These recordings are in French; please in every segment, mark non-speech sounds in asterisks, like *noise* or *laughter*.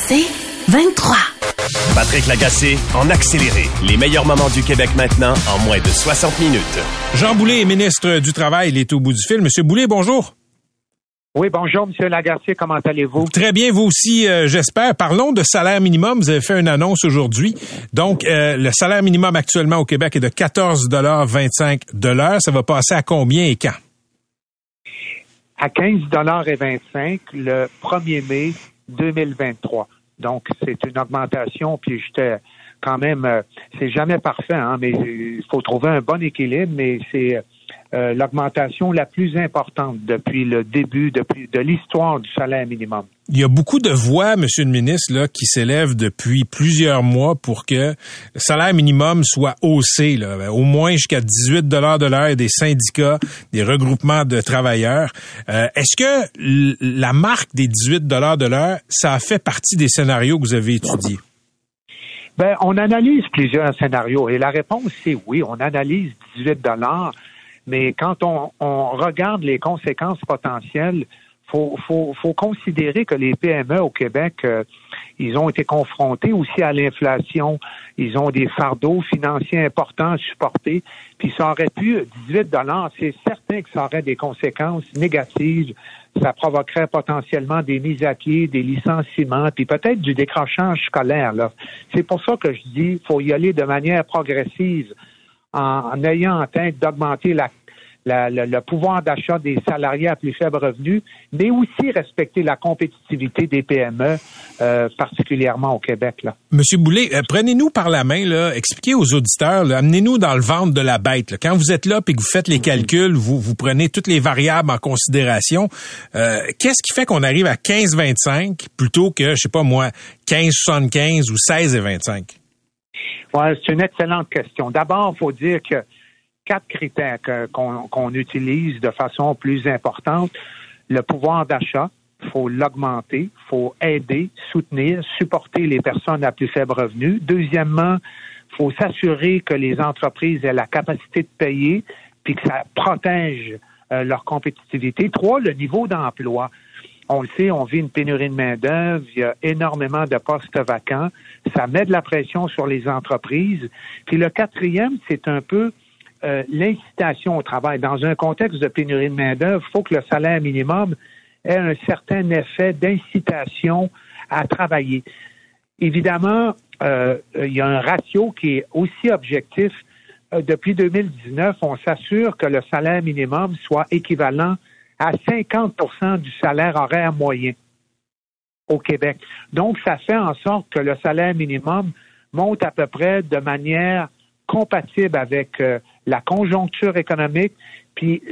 C'est 23. Patrick Lagacé en accéléré. Les meilleurs moments du Québec maintenant en moins de 60 minutes. Jean Boulet est ministre du Travail. Il est au bout du fil. Monsieur Boulet, bonjour. Oui, bonjour, Monsieur Lagacé. Comment allez-vous? Très bien, vous aussi, euh, j'espère. Parlons de salaire minimum. Vous avez fait une annonce aujourd'hui. Donc, euh, le salaire minimum actuellement au Québec est de 14,25 de l'heure. Ça va passer à combien et quand? À 15,25 le 1er mai 2023. Donc, c'est une augmentation, puis j'étais quand même, euh, c'est jamais parfait, hein, mais il faut trouver un bon équilibre, mais c'est euh, l'augmentation la plus importante depuis le début, depuis de l'histoire du salaire minimum. Il y a beaucoup de voix, Monsieur le ministre, là, qui s'élèvent depuis plusieurs mois pour que le salaire minimum soit haussé, là, au moins jusqu'à 18 dollars de l'heure des syndicats, des regroupements de travailleurs. Euh, est-ce que la marque des 18 dollars de l'heure, ça a fait partie des scénarios que vous avez étudiés? Ben, on analyse plusieurs scénarios et la réponse c'est oui, on analyse 18 dollars mais quand on, regarde les conséquences potentielles, faut, faut, faut considérer que les PME au Québec, euh, ils ont été confrontés aussi à l'inflation. Ils ont des fardeaux financiers importants à supporter. Puis ça aurait pu, 18 dollars, c'est certain que ça aurait des conséquences négatives. Ça provoquerait potentiellement des mises à pied, des licenciements, puis peut-être du décrochage scolaire. C'est pour ça que je dis, faut y aller de manière progressive en, ayant en tête d'augmenter la le pouvoir d'achat des salariés à plus faible revenu, mais aussi respecter la compétitivité des PME, euh, particulièrement au Québec. Là. Monsieur Boulay, euh, prenez-nous par la main, là, expliquez aux auditeurs, amenez-nous dans le ventre de la bête. Quand vous êtes là et que vous faites les calculs, vous, vous prenez toutes les variables en considération. Euh, qu'est-ce qui fait qu'on arrive à 15,25 plutôt que, je sais pas moi, 15,75 ou 16,25? Ouais, c'est une excellente question. D'abord, il faut dire que quatre critères qu'on utilise de façon plus importante. Le pouvoir d'achat, faut l'augmenter, faut aider, soutenir, supporter les personnes à plus faible revenu. Deuxièmement, faut s'assurer que les entreprises aient la capacité de payer puis que ça protège euh, leur compétitivité. Trois, le niveau d'emploi. On le sait, on vit une pénurie de main-d'œuvre, il y a énormément de postes vacants, ça met de la pression sur les entreprises. Puis le quatrième, c'est un peu euh, l'incitation au travail. Dans un contexte de pénurie de main-d'œuvre, il faut que le salaire minimum ait un certain effet d'incitation à travailler. Évidemment, euh, il y a un ratio qui est aussi objectif. Euh, depuis 2019, on s'assure que le salaire minimum soit équivalent à 50% du salaire horaire moyen au Québec. Donc, ça fait en sorte que le salaire minimum monte à peu près de manière compatible avec euh, la conjoncture économique puis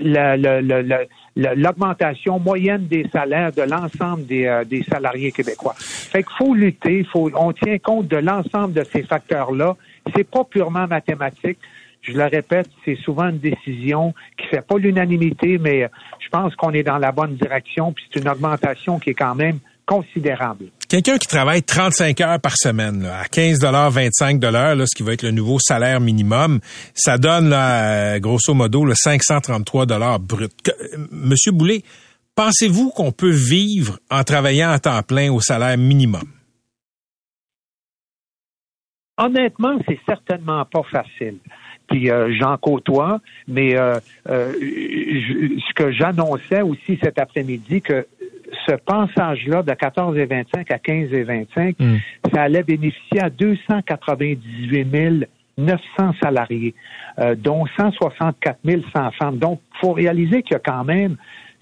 l'augmentation moyenne des salaires de l'ensemble des, euh, salariés québécois. Fait qu'il faut lutter, on tient compte de l'ensemble de ces facteurs-là. C'est pas purement mathématique je le répète, c'est souvent une décision qui fait pas l'unanimité, mais euh, je pense qu'on est dans la bonne direction, puis c'est une augmentation qui est quand même considérable. Quelqu'un qui travaille 35 heures par semaine, à 15,25 là, ce qui va être le nouveau salaire minimum, ça donne, là, euh, grosso modo, le 533 brut. Euh, Monsieur Boulay, pensez-vous qu'on peut vivre en travaillant à temps plein au salaire minimum? Honnêtement, c'est certainement pas facile puis euh, j'en côtoie, mais euh, euh, ce que j'annonçais aussi cet après-midi, que ce passage-là de 14 et 25 à 15 et 25, hmm. ça allait bénéficier à 298 900 salariés, dont 164 100 femmes. Donc, il faut réaliser qu'il y a quand même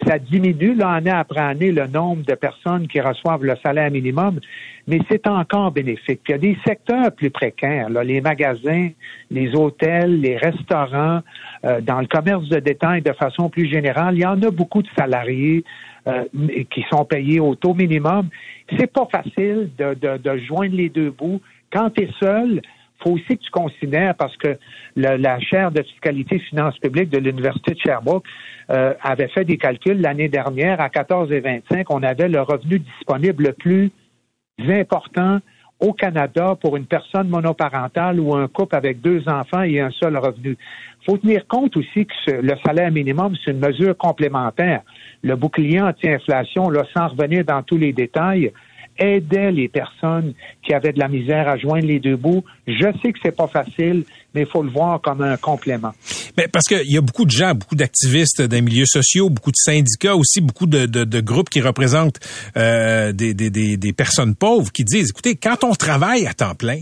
ça diminue là, année après année le nombre de personnes qui reçoivent le salaire minimum, mais c'est encore bénéfique. il y a des secteurs plus précaires, là, les magasins, les hôtels, les restaurants, euh, dans le commerce de détail de façon plus générale, il y en a beaucoup de salariés euh, qui sont payés au taux minimum. C'est pas facile de, de, de joindre les deux bouts. Quand tu es seul, faut aussi que tu considères, parce que la chaire de fiscalité et finances publiques de l'Université de Sherbrooke euh, avait fait des calculs l'année dernière, à 14 et 25, on avait le revenu disponible le plus important au Canada pour une personne monoparentale ou un couple avec deux enfants et un seul revenu. Il faut tenir compte aussi que le salaire minimum, c'est une mesure complémentaire. Le bouclier anti-inflation, là, sans revenir dans tous les détails, aidait les personnes qui avaient de la misère à joindre les deux bouts. Je sais que c'est pas facile, mais il faut le voir comme un complément. Mais parce qu'il y a beaucoup de gens, beaucoup d'activistes des milieux sociaux, beaucoup de syndicats aussi, beaucoup de, de, de groupes qui représentent euh, des, des, des, des, personnes pauvres qui disent, écoutez, quand on travaille à temps plein,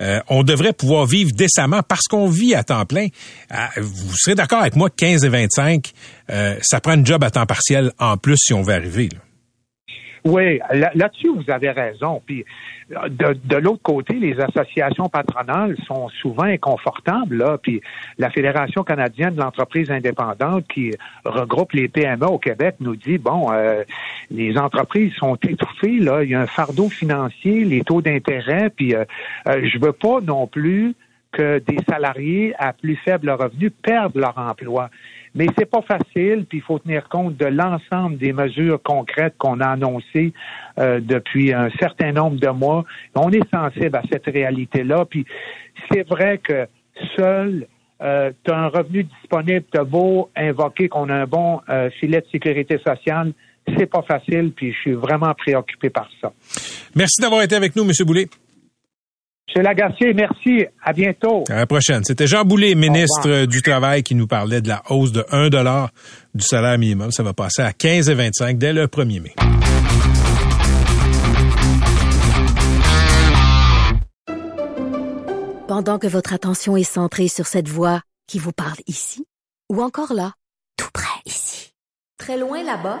euh, on devrait pouvoir vivre décemment parce qu'on vit à temps plein. Euh, vous serez d'accord avec moi, 15 et 25, euh, ça prend un job à temps partiel en plus si on veut arriver. Là. Oui, là-dessus, vous avez raison. Puis de, de l'autre côté, les associations patronales sont souvent inconfortables. Là. Puis la Fédération canadienne de l'entreprise indépendante qui regroupe les PME au Québec nous dit bon, euh, les entreprises sont étouffées. Là, il y a un fardeau financier, les taux d'intérêt. Puis euh, euh, je veux pas non plus que des salariés à plus faible revenu perdent leur emploi. Mais c'est pas facile, puis il faut tenir compte de l'ensemble des mesures concrètes qu'on a annoncées euh, depuis un certain nombre de mois. On est sensible à cette réalité-là, puis c'est vrai que seul euh, un revenu disponible, tu beau invoquer qu'on a un bon euh, filet de sécurité sociale, c'est pas facile, puis je suis vraiment préoccupé par ça. Merci d'avoir été avec nous, M. Boulay. M. Lagacé, merci. À bientôt. À la prochaine. C'était Jean Boulet, ministre du Travail, qui nous parlait de la hausse de 1 du salaire minimum. Ça va passer à 15,25 dès le 1er mai. Pendant que votre attention est centrée sur cette voix qui vous parle ici, ou encore là, tout près ici, très loin là-bas,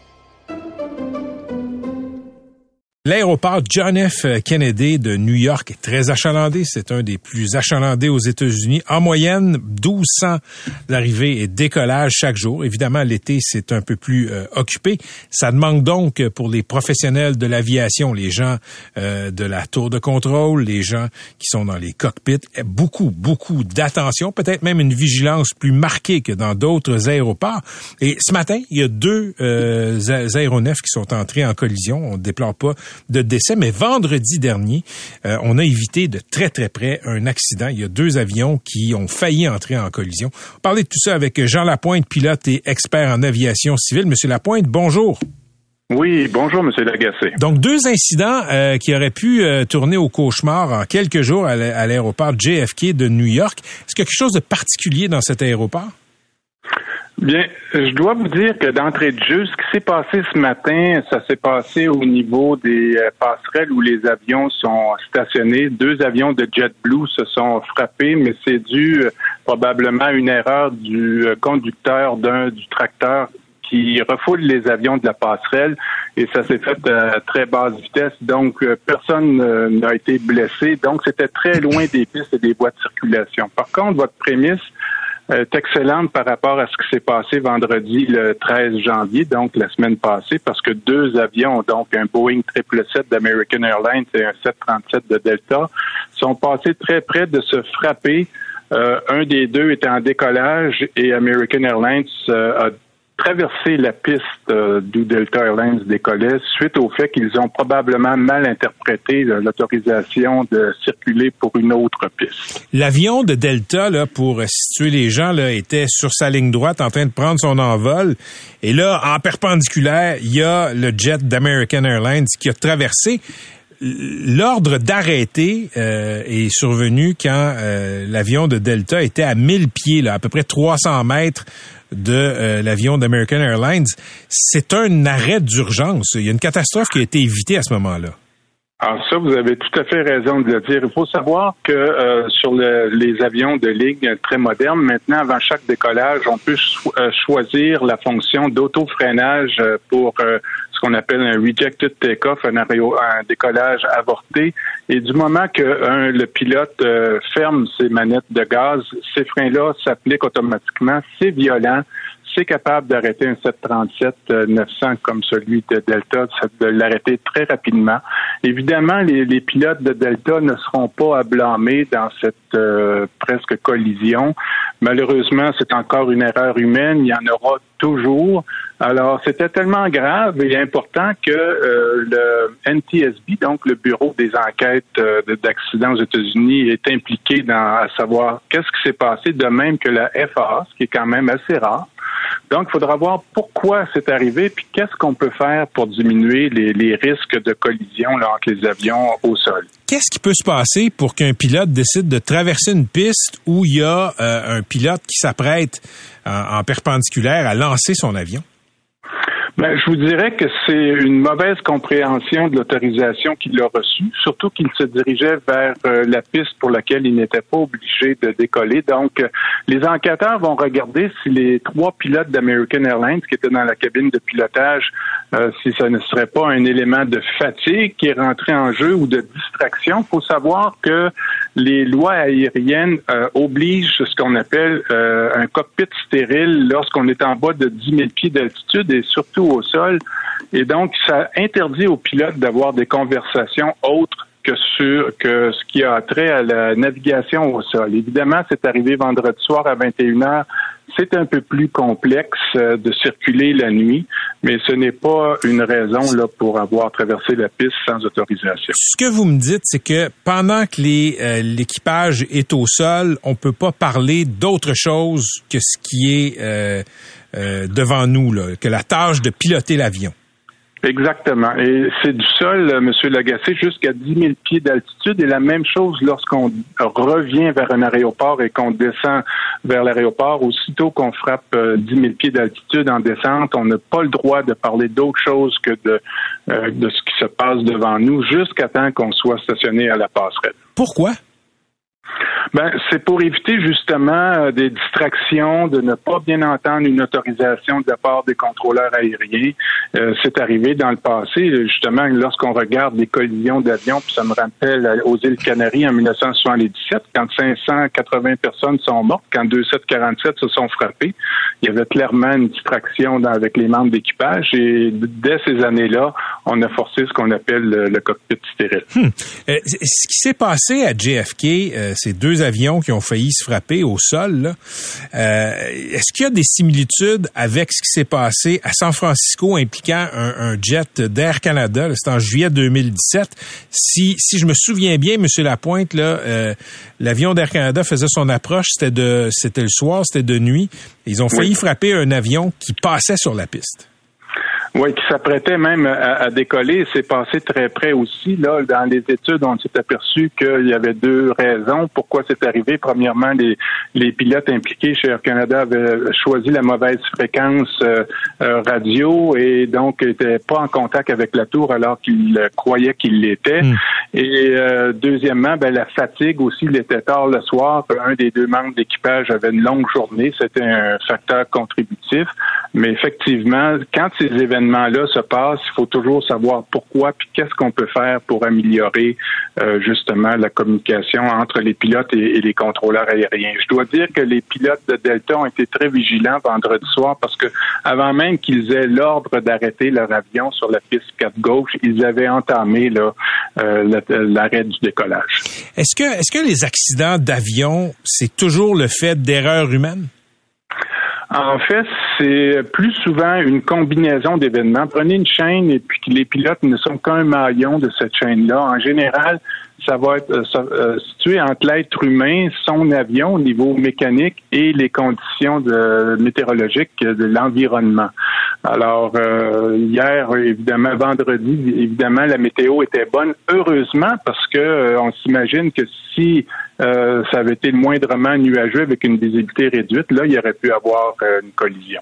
L'aéroport John F. Kennedy de New York est très achalandé. C'est un des plus achalandés aux États-Unis. En moyenne, 1200 arrivées et décollages chaque jour. Évidemment, l'été, c'est un peu plus euh, occupé. Ça demande donc pour les professionnels de l'aviation, les gens euh, de la tour de contrôle, les gens qui sont dans les cockpits, beaucoup, beaucoup d'attention, peut-être même une vigilance plus marquée que dans d'autres aéroports. Et ce matin, il y a deux euh, aéronefs qui sont entrés en collision. On ne déplore pas de décès, mais vendredi dernier, euh, on a évité de très très près un accident. Il y a deux avions qui ont failli entrer en collision. On parlait de tout ça avec Jean Lapointe, pilote et expert en aviation civile. Monsieur Lapointe, bonjour. Oui, bonjour, Monsieur Lagacé. Donc, deux incidents euh, qui auraient pu euh, tourner au cauchemar en quelques jours à l'aéroport JFK de New York. Est-ce qu'il y a quelque chose de particulier dans cet aéroport? Bien, je dois vous dire que d'entrée de jeu, ce qui s'est passé ce matin, ça s'est passé au niveau des euh, passerelles où les avions sont stationnés. Deux avions de JetBlue se sont frappés, mais c'est dû euh, probablement à une erreur du euh, conducteur d'un du tracteur qui refoule les avions de la passerelle et ça s'est fait à très basse vitesse. Donc, personne n'a été blessé. Donc, c'était très loin des pistes et des voies de circulation. Par contre, votre prémisse, est excellente par rapport à ce qui s'est passé vendredi le 13 janvier, donc la semaine passée, parce que deux avions, donc un Boeing 777 d'American Airlines et un 737 de Delta, sont passés très près de se frapper. Euh, un des deux était en décollage et American Airlines euh, a traverser la piste euh, d'où Delta Airlines décollait suite au fait qu'ils ont probablement mal interprété l'autorisation de circuler pour une autre piste. L'avion de Delta, pour situer les gens, était sur sa ligne droite en train de prendre son envol. Et là, en perpendiculaire, il y a le jet d'American Airlines qui a traversé l'ordre d'arrêter euh, est survenu quand euh, l'avion de Delta était à 1000 pieds, à peu près 300 mètres de euh, l'avion d'American Airlines. C'est un arrêt d'urgence. Il y a une catastrophe qui a été évitée à ce moment-là. Alors ça, vous avez tout à fait raison de le dire. Il faut savoir que euh, sur le, les avions de ligne très modernes, maintenant, avant chaque décollage, on peut euh, choisir la fonction d'autofreinage pour qu'on appelle un rejected takeoff, un, un décollage avorté. Et du moment que le pilote ferme ses manettes de gaz, ces freins-là s'appliquent automatiquement. C'est violent c'est capable d'arrêter un 737-900 euh, comme celui de Delta, de l'arrêter très rapidement. Évidemment, les, pilotes de Delta ne seront pas à blâmer dans cette euh, presque collision. Malheureusement, c'est encore une erreur humaine. Il y en aura toujours. Alors, c'était tellement grave et important que euh, le NTSB, donc le Bureau des enquêtes d'accidents aux États-Unis, est impliqué dans à savoir qu'est-ce qui s'est passé, de même que la FAA, ce qui est quand même assez rare. Donc, il faudra voir pourquoi c'est arrivé, puis qu'est-ce qu'on peut faire pour diminuer les, risques de collision entre les avions au sol. Qu'est-ce qui peut se passer pour qu'un pilote décide de traverser une piste où il y a euh, un pilote qui s'apprête en perpendiculaire à lancer son avion? Ben, je vous dirais que c'est une mauvaise compréhension de l'autorisation qu'il a reçue, surtout qu'il se dirigeait vers euh, la piste pour laquelle il n'était pas obligé de décoller. Donc, euh, les enquêteurs vont regarder si les trois pilotes d'American Airlines qui étaient dans la cabine de pilotage, euh, si ça ne serait pas un élément de fatigue qui est rentré en jeu ou de distraction. Il faut savoir que les lois aériennes obligent ce qu'on appelle un cockpit stérile lorsqu'on est en bas de 10 000 pieds d'altitude et surtout au sol. Et donc, ça interdit aux pilotes d'avoir des conversations autres que sur que ce qui a trait à la navigation au sol. Évidemment, c'est arrivé vendredi soir à 21h. C'est un peu plus complexe euh, de circuler la nuit, mais ce n'est pas une raison là pour avoir traversé la piste sans autorisation. Ce que vous me dites, c'est que pendant que euh, l'équipage est au sol, on peut pas parler d'autre chose que ce qui est euh, euh, devant nous, là, que la tâche de piloter l'avion. Exactement. Et c'est du sol, euh, M. Lagacé, jusqu'à 10 000 pieds d'altitude. Et la même chose lorsqu'on revient vers un aéroport et qu'on descend vers l'aéroport. Aussitôt qu'on frappe 10 euh, 000 pieds d'altitude en descente, on n'a pas le droit de parler d'autre chose que de, de ce qui se passe devant nous jusqu'à temps qu'on soit stationné à la passerelle. Pourquoi? Ben, c'est pour éviter justement euh, des distractions, de ne pas bien entendre une autorisation de la part des contrôleurs aériens. Euh, c'est arrivé dans le passé, justement, lorsqu'on regarde les collisions d'avions, puis ça me rappelle aux îles Canaries en 1977, quand 580 personnes sont mortes, quand 2747 se sont frappés. Il y avait clairement une distraction avec les membres d'équipage et dès ces années-là, on a forcé ce qu'on appelle le, cockpit stérile. Hmm. Euh, ce qui s'est passé à JFK, ces deux avions qui ont failli se frapper au sol, euh, est-ce qu'il y a des similitudes avec ce qui s'est passé à San Francisco impliquant un, jet d'Air Canada? C'est en juillet 2017. Si, si je me souviens bien, Monsieur Lapointe, euh, l'avion d'Air Canada faisait son approche, c'était le soir, c'était de nuit. Ils ont failli frapper un avion qui passait sur la piste. Oui, qui s'apprêtait même à, décoller. C'est passé très près aussi. Là, dans les études, on s'est aperçu qu'il y avait deux raisons pourquoi c'est arrivé. Premièrement, les, les pilotes impliqués chez Air Canada avaient choisi la mauvaise fréquence euh, euh, radio et donc n'étaient pas en contact avec la tour alors qu'ils croyaient qu'ils l'étaient. Hmm. Et euh, deuxièmement, ben, la fatigue aussi, il était tard le soir. Un des deux membres d'équipage avait une longue journée. C'était un facteur contributif. Mais effectivement, quand ces événements-là se il faut toujours savoir pourquoi puis qu'est-ce qu'on peut faire pour améliorer euh, justement la communication entre les pilotes et, les contrôleurs aériens. Je dois dire que les pilotes de Delta ont été très vigilants vendredi soir parce que avant même qu'ils aient l'ordre d'arrêter leur avion sur la piste 4 gauche, ils avaient entamé euh, l'arrêt du décollage. Est-ce que est-ce que les accidents d'avion, c'est toujours le fait d'erreurs humaines? En fait, c'est plus souvent une combinaison d'événements. Prenez une chaîne et puis les pilotes ne sont qu'un maillon de cette chaîne-là. En général, ça va être euh, euh, situé entre l'être humain, son avion au niveau mécanique et les conditions de, météorologiques de l'environnement. Alors, euh, hier, évidemment, vendredi, évidemment, la météo était bonne, heureusement, parce que on s'imagine que si ça avait été moindrement nuageux avec une visibilité réduite, là, il y aurait pu avoir une collision.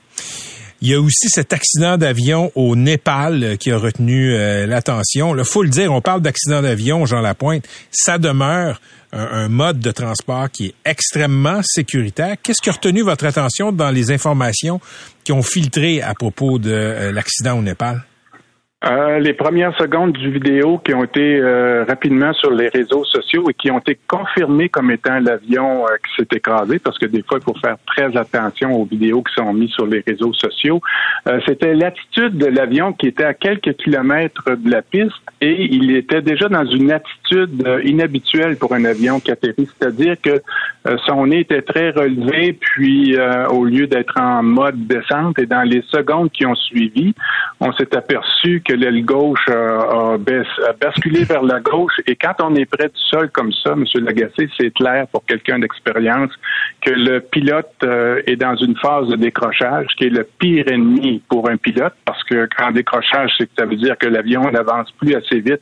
Il y a aussi cet accident d'avion au Népal euh, qui a retenu euh, l'attention. Il faut le dire, on parle d'accident d'avion, Jean Lapointe, ça demeure un, mode de transport qui est extrêmement sécuritaire. Qu'est-ce qui a retenu votre attention dans les informations qui ont filtré à propos de l'accident au Népal? Euh, les premières secondes du vidéo qui ont été euh, rapidement sur les réseaux sociaux et qui ont été confirmées comme étant l'avion euh, qui s'est écrasé, parce que des fois, il faut faire très attention aux vidéos qui sont mises sur les réseaux sociaux. C'était l'attitude de l'avion qui était à quelques kilomètres de la piste et il était déjà dans une attitude inhabituelle pour un avion qui atterrit, c'est-à-dire que son nez était très relevé, puis au lieu d'être en mode descente et dans les secondes qui ont suivi, on s'est aperçu que l'aile gauche a, basculé vers la gauche. Et quand on est près du sol comme ça, M. Lagacé, c'est clair pour quelqu'un d'expérience que le pilote euh, est dans une phase de décrochage qui est le pire ennemi pour un pilote parce que quand décrochage, c'est que ça veut dire que l'avion n'avance plus assez vite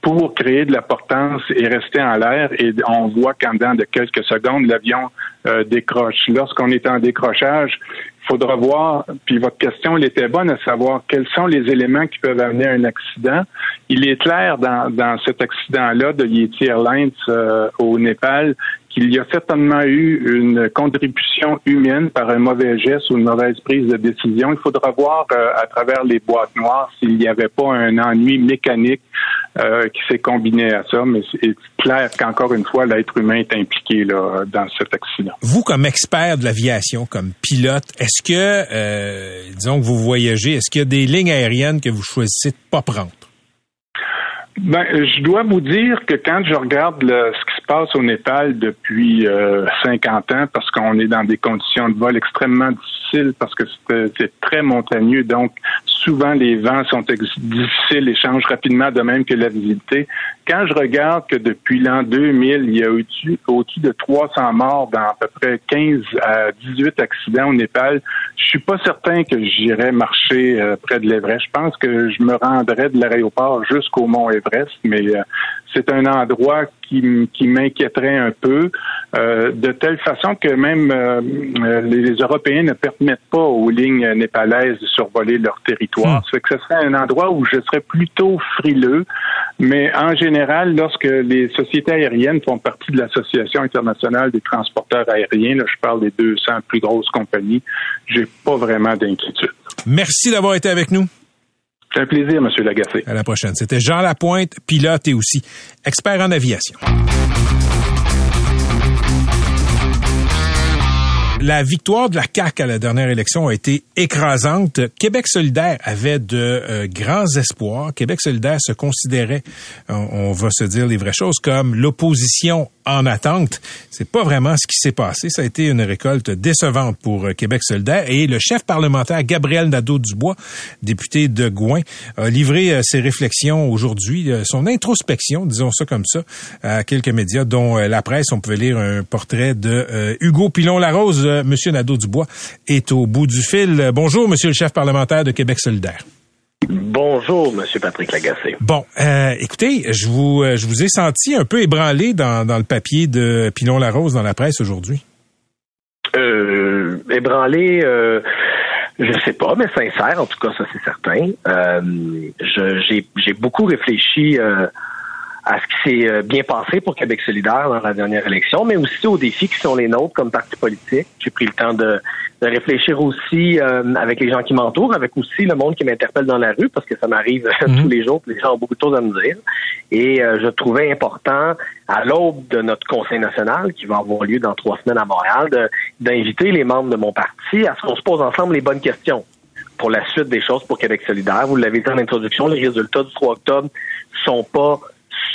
pour créer de la portance et rester en l'air. Et on voit qu'en dedans de quelques secondes, l'avion euh, décroche. Lorsqu'on est en décrochage, faudra voir, puis votre question, elle était bonne à savoir quels sont les éléments qui peuvent amener à un accident. Il est clair dans, dans cet accident-là de Yeti Airlines euh, au Népal qu'il y a certainement eu une contribution humaine par un mauvais geste ou une mauvaise prise de décision. Il faudra voir euh, à travers les boîtes noires s'il n'y avait pas un ennui mécanique euh, qui s'est combiné à ça, mais c'est clair qu'encore une fois, l'être humain est impliqué là, dans cet accident. Vous, comme expert de l'aviation, comme pilote, est-ce que, euh, disons que vous voyagez, est-ce qu'il y a des lignes aériennes que vous choisissez de pas prendre? Ben, je dois vous dire que quand je regarde ce qui se passe au Népal depuis 50 euh, ans, parce qu'on est dans des conditions de vol extrêmement difficiles, parce que c'est très montagneux, donc souvent les vents sont difficiles et changent rapidement, de même que la visibilité. Quand je regarde que depuis l'an 2000, il y a eu au-dessus de 300 morts dans à peu près 15 à 18 accidents au Népal, je suis pas certain que j'irais marcher euh, près de l'Everest. Je pense que je me rendrais de l'aéroport jusqu'au mont Everest, mais euh, c'est un endroit qui, qui m'inquiéterait un peu, euh, de telle façon que même euh, euh, les Européens ne permettent pas aux lignes népalaises de survoler leur territoire. Hmm. Ça fait que ce serait un endroit où je serais plutôt frileux, mais en général, lorsque les sociétés aériennes font partie de l'Association internationale des transporteurs aériens, là, je parle des 200 plus grosses compagnies, j'ai pas vraiment d'inquiétude. Merci d'avoir été avec nous. C'est un plaisir, M. Lagacé. À la prochaine. C'était Jean Lapointe, pilote et aussi expert en aviation. La victoire de la CAQ à la dernière élection a été écrasante. Québec solidaire avait de euh, grands espoirs. Québec solidaire se considérait, on, va se dire les vraies choses, comme l'opposition en attente. C'est pas vraiment ce qui s'est passé. Ça a été une récolte décevante pour euh, Québec solidaire. Et le chef parlementaire Gabriel Nadeau-Dubois, député de Gouin, a livré euh, ses réflexions aujourd'hui, son introspection, disons ça comme ça, à quelques médias, dont la presse. On pouvait lire un portrait de Hugo Pilon-Larose Monsieur Nadeau-Dubois est au bout du fil. Bonjour, Monsieur le chef parlementaire de Québec solidaire. Bonjour, Monsieur Patrick Lagacé. Bon, euh, écoutez, je vous, euh, je vous ai senti un peu ébranlé dans, le papier de Pilon Larose dans la presse aujourd'hui. Euh, ébranlé, euh, je sais pas, mais sincère, en tout cas, ça c'est certain. J'ai beaucoup réfléchi à ce qui s'est euh, bien passé pour Québec solidaire dans la dernière élection, mais aussi aux défis qui sont les nôtres comme parti politique. J'ai pris le temps de, de réfléchir aussi euh, avec les gens qui m'entourent, avec aussi le monde qui m'interpelle dans la rue, parce que ça m'arrive mhm. tous les jours, les gens ont beaucoup de choses à me dire. Et euh, je trouvais important, à l'aube de notre Conseil national, qui va avoir lieu dans trois semaines à Montréal, d'inviter les membres de mon parti à ce qu'on se pose ensemble les bonnes questions pour la suite des choses pour Québec solidaire. Vous l'avez dit en introduction, les résultats du 3 octobre sont pas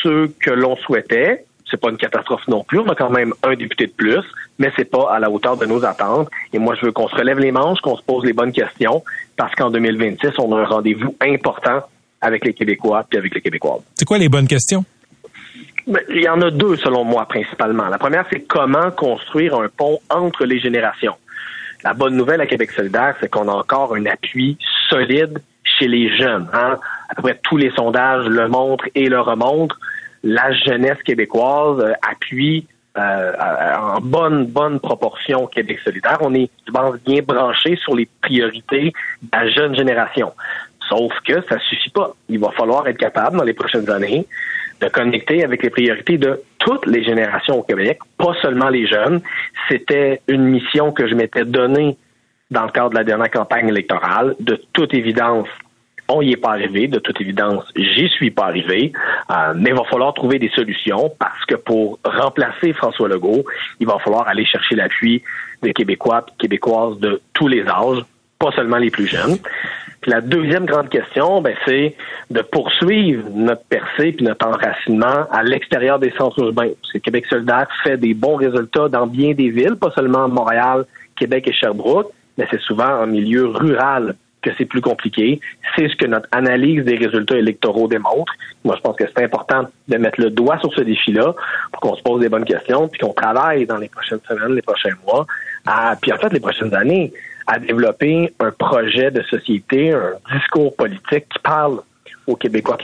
ceux que l'on souhaitait. C'est pas une catastrophe non plus. On a quand même un député de plus, mais c'est pas à la hauteur de nos attentes. Et moi, je veux qu'on se relève les manches, qu'on se pose les bonnes questions, parce qu'en 2026, on a un rendez-vous important avec les Québécois puis avec les Québécoises. C'est quoi les bonnes questions? Ben, il y en a deux, selon moi, principalement. La première, c'est comment construire un pont entre les générations. La bonne nouvelle à Québec solidaire, c'est qu'on a encore un appui solide chez les jeunes. Hein? Tous les sondages le montrent et le remontrent. La jeunesse québécoise euh, appuie euh, en bonne bonne proportion Québec solidaire. On est, je pense, bien branché sur les priorités de la jeune génération. Sauf que ça suffit pas. Il va falloir être capable dans les prochaines années de connecter avec les priorités de toutes les générations au Québec, pas seulement les jeunes. C'était une mission que je m'étais donnée dans le cadre de la dernière campagne électorale. De toute évidence, on n'y est pas arrivé. De toute évidence, j'y suis pas arrivé. Euh, mais il va falloir trouver des solutions parce que pour remplacer François Legault, il va falloir aller chercher l'appui des Québécois et Québécoises de tous les âges, pas seulement les plus jeunes. Puis la deuxième grande question, ben, c'est de poursuivre notre percée puis notre enracinement à l'extérieur des centres urbains. Parce que Québec solidaire fait des bons résultats dans bien des villes, pas seulement Montréal, Québec et Sherbrooke, mais c'est souvent en milieu rural que c'est plus compliqué. C'est ce que notre analyse des résultats électoraux démontre. Moi, je pense que c'est important de mettre le doigt sur ce défi-là pour qu'on se pose des bonnes questions, puis qu'on travaille dans les prochaines semaines, les prochains mois, à, puis en fait les prochaines années, à développer un projet de société, un discours politique qui parle aux Québécois,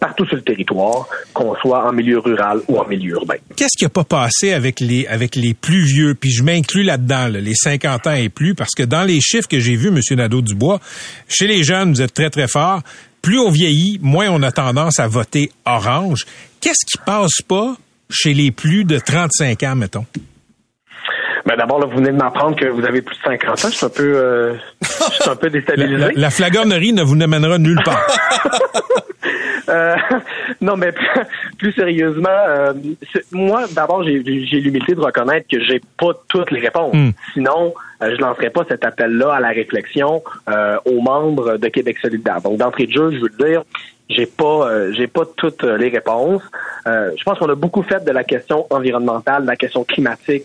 partout sur le territoire, qu'on soit en milieu rural ou en milieu urbain. Qu'est-ce qui n'a pas passé avec les, avec les plus vieux? Puis je m'inclus là-dedans, les 50 ans et plus, parce que dans les chiffres que j'ai vus, M. Nadeau-Dubois, chez les jeunes, vous êtes très, très fort. Plus on vieillit, moins on a tendance à voter orange. Qu'est-ce qui passe pas chez les plus de 35 ans, mettons? Ben d'abord, là, vous venez de m'apprendre que vous avez plus de 50 ans. Je suis un peu, euh, je suis un peu déstabilisé. La, la flagornerie ne vous amènera nulle part. *laughs* euh, non, mais plus sérieusement, euh, moi, d'abord, j'ai l'humilité de reconnaître que j'ai pas toutes les réponses. Hmm. Sinon, euh, je lancerai pas cet appel-là à la réflexion aux membres de Québec solidaire. Donc, d'entrée de jeu, je veux dire, j'ai pas euh, j'ai pas toutes les réponses. Euh, je pense qu'on a beaucoup fait de la question environnementale, de la question climatique,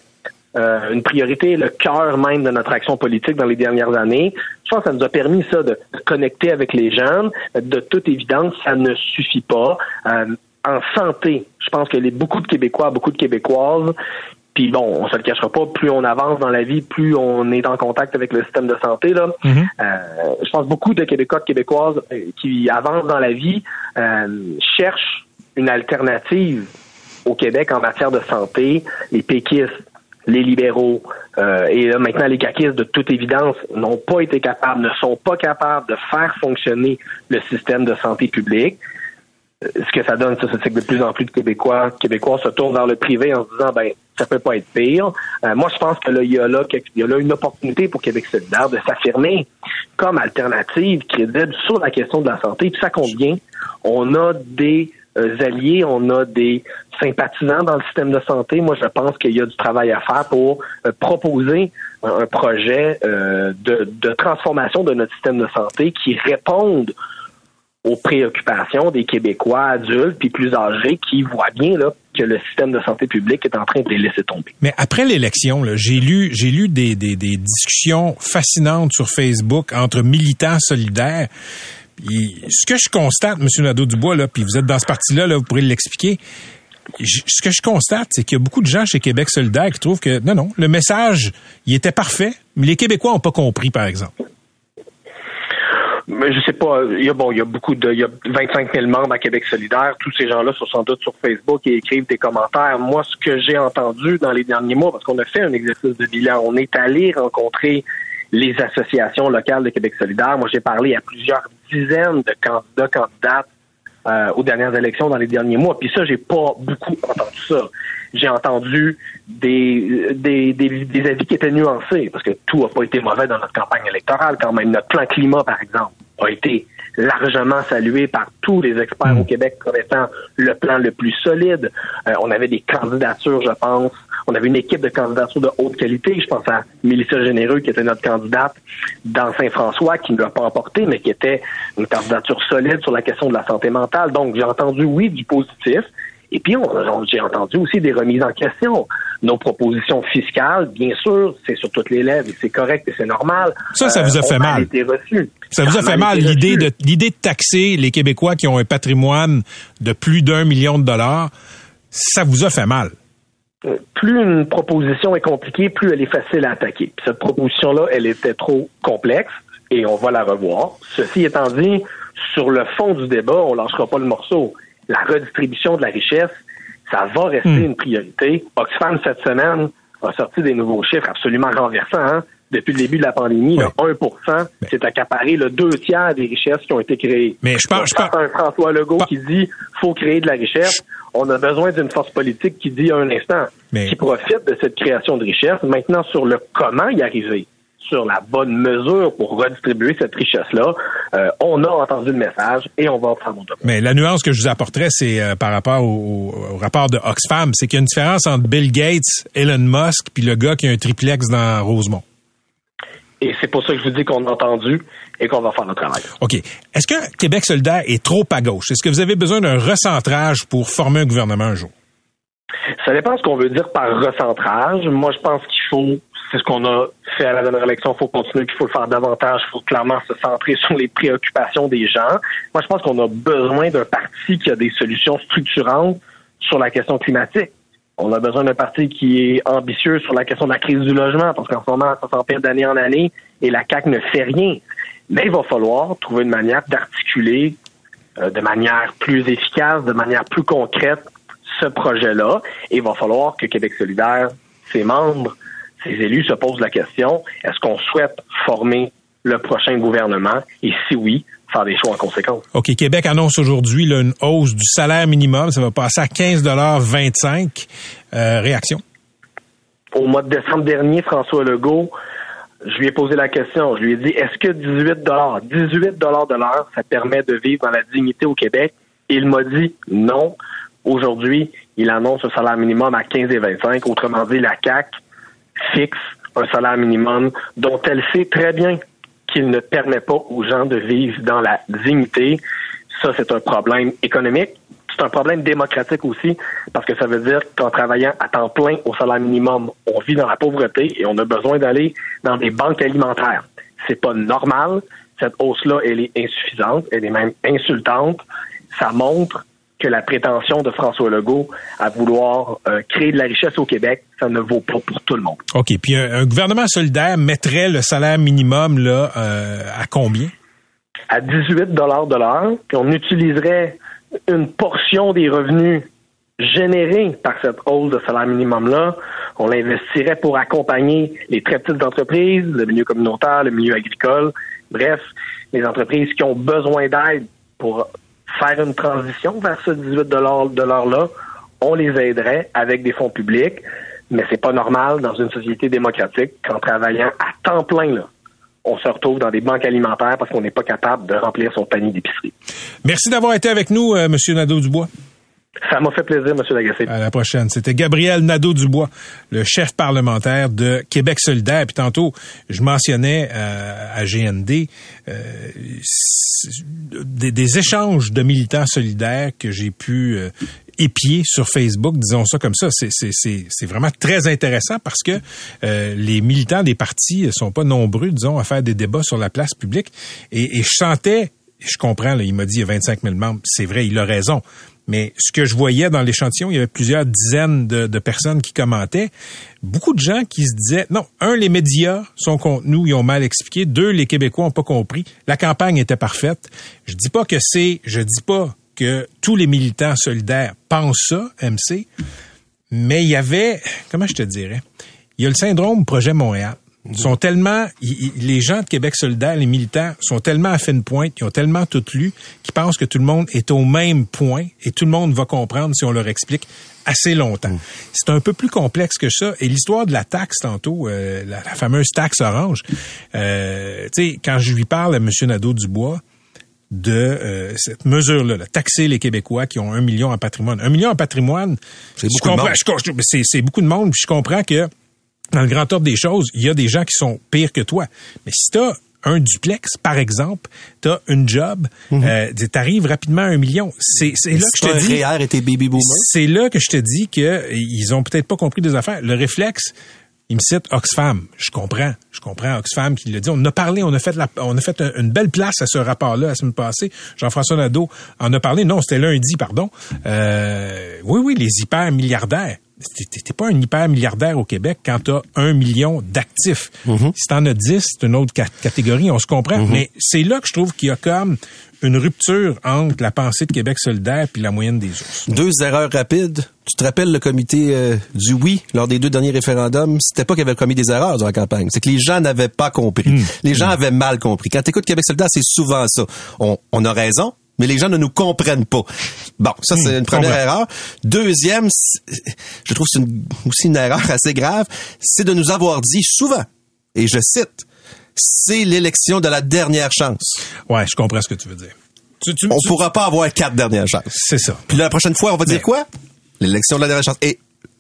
euh, une priorité, le cœur même de notre action politique dans les dernières années. Je pense que ça nous a permis ça de connecter avec les jeunes. De toute évidence, ça ne suffit pas. Euh, en santé, je pense que les, beaucoup de Québécois, beaucoup de Québécoises, puis bon, on se le cachera pas, plus on avance dans la vie, plus on est en contact avec le système de santé. Là. Mhm. Euh, je pense beaucoup de Québécois, de Québécoises euh, qui avancent dans la vie euh, cherchent une alternative au Québec en matière de santé. Les péquistes, les libéraux euh, et maintenant les caquistes, de toute évidence, n'ont pas été capables, ne sont pas capables de faire fonctionner le système de santé publique. Euh, Ce que ça donne, ça, c'est que de plus en plus de Québécois, Québécois se tournent vers le privé en se disant, ben, ça peut pas être pire. Euh, moi, je pense que là, il y a là, une opportunité pour Québec solidaire de s'affirmer comme alternative crédible sur la question de la santé. Puis ça bien. On a des alliés, on a des sympathisants dans le système de santé. Moi, je pense qu'il y a du travail à faire pour euh, proposer un, projet euh, de, transformation de notre système de santé qui réponde aux préoccupations des Québécois adultes puis plus âgés qui voient bien que le système de santé publique est en train de les laisser tomber. Mais après l'élection, j'ai lu, j'ai lu des discussions fascinantes sur Facebook entre militants solidaires. Ce que je constate, M. Nadeau-Dubois, là, puis vous êtes dans ce parti-là, là, vous pourrez l'expliquer. Ce que je constate, c'est qu'il y a beaucoup de gens chez Québec solidaire qui trouvent que non, non, le message, il était parfait, mais les Québécois n'ont pas compris, par exemple. Mais je sais pas, il y a bon, il y a beaucoup de, il y a 25 000 membres à Québec solidaire. Tous ces gens-là sont sans doute sur Facebook et écrivent des commentaires. Moi, ce que j'ai entendu dans les derniers mois, parce qu'on a fait un exercice de bilan, on est allé rencontrer les associations locales de Québec solidaire. Moi, j'ai parlé à plusieurs dizaines de candidats, candidates euh, aux dernières élections dans les derniers mois. Puis ça, j'ai pas beaucoup entendu ça. J'ai entendu des, des, des, des avis qui étaient nuancés, parce que tout n'a pas été mauvais dans notre campagne électorale quand même. Notre plan climat, par exemple, a été largement salué par tous les experts au Québec comme étant le plan le plus solide. Euh, on avait des candidatures, je pense. On avait une équipe de candidatures de haute qualité. Je pense à Mélissa Généreux, qui était notre candidate dans Saint-François, qui ne l'a pas emporté, mais qui était une candidature solide sur la question de la santé mentale. Donc, j'ai entendu, oui, du positif. Et puis, on- on- j'ai entendu aussi des remises en question. Nos propositions fiscales, bien sûr, c'est sur toutes les lèvres et c'est correct et c'est normal. Ça, ça vous a ont fait mal. été reçues. Ça vous a fait mal l'idée de l'idée de taxer les Québécois qui ont un patrimoine de plus d'un million de dollars. Ça vous a fait mal. Euh, plus une proposition est compliquée, plus elle est facile à attaquer. Puis cette proposition-là, elle était trop complexe et on va la revoir. Ceci étant dit, sur le fond du débat, on lâchera pas le morceau. La redistribution de la richesse, Ça va rester Hmm. une priorité. Oxfam, cette semaine, a sorti des nouveaux chiffres absolument renversants. hein. Depuis le début de la pandémie, Ouais. le 1% c'est accaparé le deux tiers des richesses qui ont été créées. Mais je pense- je pense- un François Legault Pas- qui dit faut créer de la richesse. On a besoin d'une force politique qui dit un instant, Mais- qui profite de cette création de richesse. Maintenant, sur le comment y arriver, sur la bonne mesure pour redistribuer cette richesse-là, euh, on a entendu le message et on va en prendre notre Mais la nuance que je vous apporterais, c'est euh, par rapport au, au rapport de Oxfam, c'est qu'il y a une différence entre Bill Gates, Elon Musk, puis le gars qui a un triplex dans Rosemont. Et c'est pour ça que je vous dis qu'on a entendu et qu'on va faire notre travail. OK. Est-ce que Québec solidaire est trop à gauche? Est-ce que vous avez besoin d'un recentrage pour former un gouvernement un jour? Ça dépend ce qu'on veut dire par recentrage. Moi, je pense qu'il faut, c'est ce qu'on a fait à la dernière élection, il faut continuer, qu'il faut le faire davantage, il faut clairement se centrer *laughs* sur les préoccupations des gens. Moi, je pense qu'on a besoin d'un parti qui a des solutions structurantes sur la question climatique. On a besoin d'un parti qui est ambitieux sur la question de la crise du logement, parce qu'en ce moment, ça s'empire d'année en année et la CAQ ne fait rien. Mais il va falloir trouver une manière d'articuler euh, de manière plus efficace, de manière plus concrète ce projet-là. Et il va falloir que Québec solidaire, ses membres, ses élus se posent la question, est-ce qu'on souhaite former le prochain gouvernement? Et si oui, faire des choix en conséquence. OK, Québec annonce aujourd'hui une hausse du salaire minimum. Ça va passer à 15,25 euh, Réaction? Au mois de décembre dernier, François Legault, je lui ai posé la question. Je lui ai dit, est-ce que 18 18 de l'heure, ça permet de vivre dans la dignité au Québec? Il m'a dit non. Aujourd'hui, il annonce un salaire minimum à 15,25. Autrement dit, la CAC fixe un salaire minimum dont elle sait très bien qu'il ne permet pas aux gens de vivre dans la dignité. Ça, c'est un problème économique. C'est un problème démocratique aussi, parce que ça veut dire qu'en travaillant à temps plein au salaire minimum, on vit dans la pauvreté et on a besoin d'aller dans des banques alimentaires. C'est pas normal. Cette hausse-là, elle est insuffisante, elle est même insultante. Ça montre que la prétention de François Legault à vouloir euh, créer de la richesse au Québec, ça ne vaut pas pour tout le monde. OK. Puis un, un gouvernement solidaire mettrait le salaire minimum là euh, à combien? À 18 de l'heure, puis on utiliserait une portion des revenus générés par cette hausse de salaire minimum-là, on l'investirait pour accompagner les très petites entreprises, le milieu communautaire, le milieu agricole, bref, les entreprises qui ont besoin d'aide pour faire une transition vers ce 18 de l'heure-là, on les aiderait avec des fonds publics, mais c'est pas normal dans une société démocratique qu'en travaillant à temps plein, là, on se retrouve dans des banques alimentaires parce qu'on n'est pas capable de remplir son panier d'épicerie. Merci d'avoir été avec nous, euh, Monsieur Nadeau-Dubois. Ça m'a fait plaisir, M. Lagacé. À la prochaine. C'était Gabriel Nadeau-Dubois, le chef parlementaire de Québec solidaire. Puis tantôt, je mentionnais euh, à GND euh, des, échanges de militants solidaires que j'ai pu euh, épier sur Facebook, disons ça comme ça. C'est, vraiment très intéressant parce que les militants des partis sont pas nombreux, disons, à faire des débats sur la place publique. Et, je sentais, je comprends, il m'a dit il y a 25 000 membres, c'est vrai, il a raison. Mais ce que je voyais dans l'échantillon, il y avait plusieurs dizaines de, personnes qui commentaient. Beaucoup de gens qui se disaient, non, un, les médias sont contre nous, ils ont mal expliqué. Deux, les Québécois ont pas compris. La campagne était parfaite. Je dis pas que c'est, je dis pas que tous les militants solidaires pensent ça, MC, mais il y avait, comment je te dirais, il y a le syndrome Projet Montréal. Sont tellement, les gens de Québec solidaire, les militants, sont tellement à fine pointe, ils ont tellement tout lu, qu'ils pensent que tout le monde est au même point et tout le monde va comprendre si on leur explique assez longtemps. C'est un peu plus complexe que ça. Et l'histoire de la taxe tantôt, euh, la, la, fameuse taxe orange, euh, tu sais, quand je lui parle à M. Nadeau-Dubois, de euh, cette mesure-là, là, taxer les Québécois qui ont un million en patrimoine. Un million en patrimoine, c'est beaucoup, c'est beaucoup de monde. Je comprends que dans le grand ordre des choses, il y a des gens qui sont pires que toi. Mais si t'as un duplex, par exemple, t'as une job, mm -hmm. euh, t'arrives rapidement à un million. C'est là que je te dis. C'est là que je te dis que ils ont peut-être pas compris des affaires. Le réflexe, il me cite Oxfam. Je comprends. Je comprends Oxfam qui le dit. On a parlé, on a fait la, on a fait une belle place à ce rapport-là la semaine passée. Jean-François Nadeau en a parlé. Non, c'était lundi, pardon. Euh, oui, oui, les hyper milliardaires t'es pas un hyper milliardaire au Québec quand t'as un million d'actifs. Mhm. Si t'en as 10, c'est une autre ca- catégorie, on se comprend. Mhm. Mais c'est là que je trouve qu'il y a comme une rupture entre la pensée de Québec solidaire puis la moyenne des ours. Deux erreurs rapides. Tu te rappelles le comité euh, du oui lors des deux derniers référendums? C'était pas qu'il avait commis des erreurs dans la campagne. C'est que les gens n'avaient pas compris. Hmm. Les gens avaient mal compris. Quand tu écoutes Québec solidaire, c'est souvent ça. On, on a raison, mais les gens ne nous comprennent pas. Bon, ça, c'est Hmm, une première comprends. erreur. Deuxième, je trouve que c'est une- aussi une erreur assez grave, c'est de nous avoir dit souvent, et je cite, c'est l'élection de la dernière chance. Ouais, je comprends ce que tu veux dire. Tu, tu- On tu- pourra pas avoir quatre dernières chances. C'est ça. Puis la prochaine fois, on va dire Mais- quoi? L'élection de la dernière chance. Et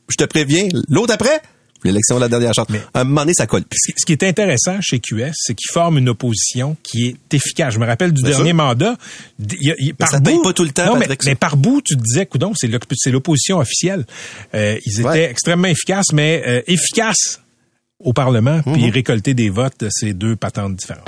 je te préviens, l'autre après, l'élection de la dernière chance. Mais- à un moment donné, ça colle. Ce qui- est intéressant chez QS, c'est qu'ils forment une opposition qui est efficace. Je me rappelle du Bien dernier sûr. mandat. y a- par ça paye bout- pas tout le temps, non, mais, par bout, tu te disais, coudon, c'est l'op- c'est l'opposition officielle. Euh, ils étaient Ouais. extrêmement efficaces, mais euh, efficaces au Parlement, puis Mhm. récolter des votes, c'est deux patentes différentes.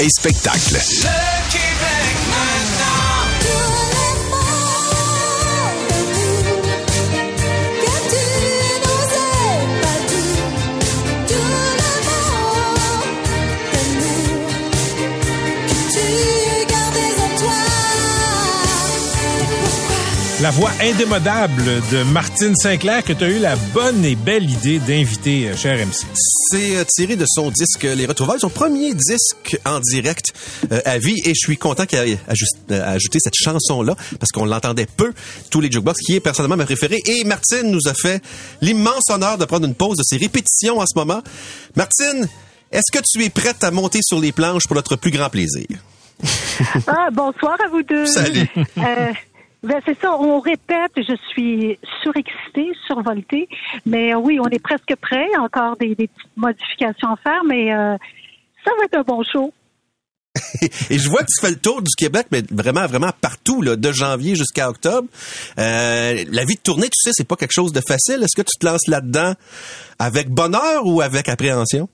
Et spectacle. La voix indémodable de Martine Sinclair que tu as eu la bonne et belle idée d'inviter, euh, cher MC. C'est euh, tiré de son disque Les Retrouvailles, son premier disque en direct euh, à vie. Et je suis content qu'il ait euh, ajouté cette chanson-là, parce qu'on l'entendait peu, tous les jukebox, qui est personnellement ma préférée. Et Martine nous a fait l'immense honneur de prendre une pause de ses répétitions en ce moment. Martine, est-ce que tu es prête à monter sur les planches pour notre plus grand plaisir? Ah, bonsoir à vous deux. Salut. Euh, ben c'est ça, on répète, je suis surexcitée, survoltée, mais oui, on est presque prêt, encore des, des petites modifications à faire, mais euh, ça va être un bon show. *laughs* Et je vois que tu fais le tour du Québec, mais vraiment, vraiment partout, là, de janvier jusqu'à octobre. Euh, la vie de tournée, tu sais, c'est pas quelque chose de facile. Est-ce que tu te lances là-dedans avec bonheur ou avec appréhension?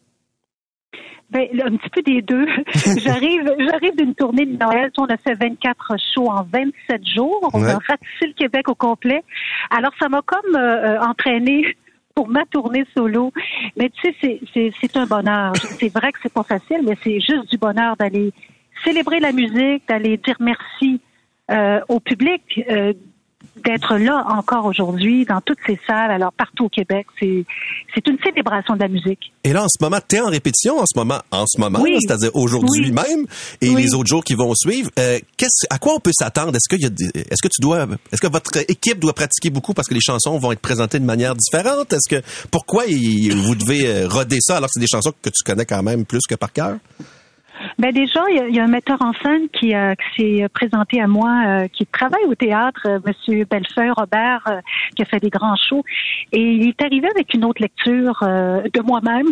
Ben, là, un petit peu des deux. *laughs* j'arrive, j'arrive d'une tournée de Noël. On a fait 24 shows en 27 jours. On Ouais. a ratissé le Québec au complet. Alors, ça m'a comme euh, euh, entraîné pour ma tournée solo. Mais tu sais, c'est, c'est, c'est un bonheur. C'est vrai que c'est pas facile, mais c'est juste du bonheur d'aller célébrer la musique, d'aller dire merci euh, au public, euh, d'être là encore aujourd'hui dans toutes ces salles, alors partout au Québec. C'est, c'est une célébration de la musique. Et là, en ce moment, tu es en répétition, en ce moment, en ce moment, Oui. c'est-à-dire aujourd'hui Oui. même, et Oui. les autres jours qui vont suivre. Euh, qu'est-ce, à quoi on peut s'attendre? Est-ce qu'il y a des- est-ce que tu dois, est-ce que votre équipe doit pratiquer beaucoup parce que les chansons vont être présentées de manière différente? Est-ce que, pourquoi vous devez euh, roder ça alors que c'est des chansons que tu connais quand même plus que par cœur? Ben déjà, il y, a, il y a un metteur en scène qui, euh, qui s'est présenté à moi, euh, qui travaille au théâtre, euh, Monsieur Bellefeuille Robert, euh, qui a fait des grands shows, et il est arrivé avec une autre lecture euh, de moi-même.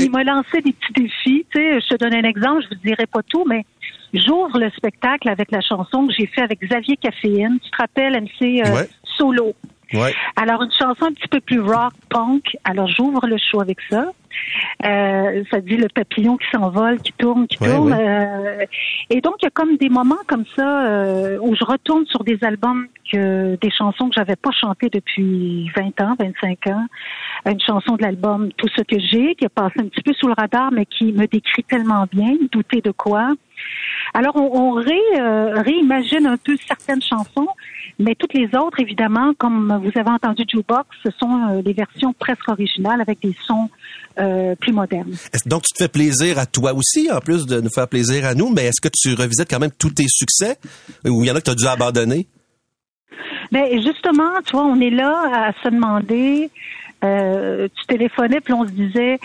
Il m'a lancé des petits défis. Tu sais, je te donne un exemple, je vous dirai pas tout, mais j'ouvre le spectacle avec la chanson que j'ai fait avec Xavier Caféine. Tu te rappelles, MC euh, Ouais. solo. Ouais. Alors, une chanson un petit peu plus rock, punk. Alors, j'ouvre le show avec ça. Euh, ça dit le papillon qui s'envole, qui tourne, qui Ouais, tourne. ouais. Euh, et donc, il y a comme des moments comme ça euh, où je retourne sur des albums, que des chansons que j'avais pas chantées depuis 20 ans, 25 ans. Une chanson de l'album Tout ce que j'ai, qui a passé un petit peu sous le radar, mais qui me décrit tellement bien. Douter de quoi? Alors, on, on ré, euh, réimagine un peu certaines chansons, mais toutes les autres, évidemment, comme vous avez entendu Jukebox, ce sont euh, des versions presque originales avec des sons euh, plus modernes. Donc, tu te fais plaisir à toi aussi, en plus de nous faire plaisir à nous, mais est-ce que tu revisites quand même tous tes succès? Ou il y en a que tu as dû abandonner? Mais justement, tu vois, on est là à se demander, euh, tu téléphonais, puis on se disait,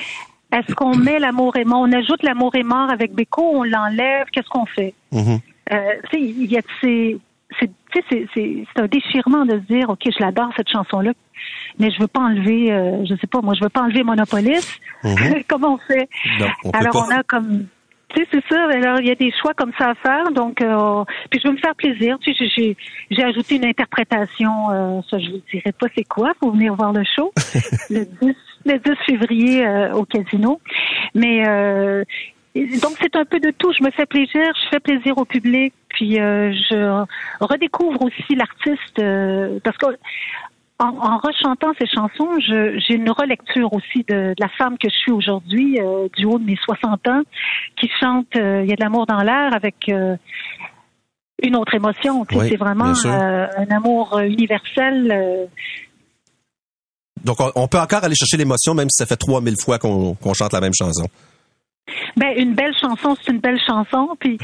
est-ce qu'on met l'amour est mort, on ajoute l'amour est mort avec Beko, on l'enlève, qu'est-ce qu'on fait? Mhm. Euh, tu sais, il y a c'est c'est tu sais, c'est- c'est c'est un déchirement de se dire ok je l'adore cette chanson là mais je veux pas enlever euh, je sais pas moi je veux pas enlever Monopolis. *laughs* Comment on fait? Non, on peut alors on a comme tu sais c'est ça alors il y a des choix comme ça à faire donc euh, puis je veux me faire plaisir tu sais j'ai- j'ai j'ai ajouté une interprétation euh, ça je vous dirai pas c'est quoi faut venir voir le show. *laughs* Le 10 le 10 février euh, au casino mais euh, donc c'est un peu de tout. Je me fais plaisir, je fais plaisir au public, puis euh, je redécouvre aussi l'artiste euh, parce que en, en rechantant ces chansons, je- j'ai une relecture aussi de, de la femme que je suis aujourd'hui, euh, du haut de mes 60 ans, qui chante euh, Il y a de l'amour dans l'air avec euh, une autre émotion. Oui, c'est vraiment euh, un amour euh, universel. Donc, on, on peut encore aller chercher l'émotion, même si ça fait 3000 fois qu'on chante la même chanson. Ben, une belle chanson, c'est une belle chanson. Puis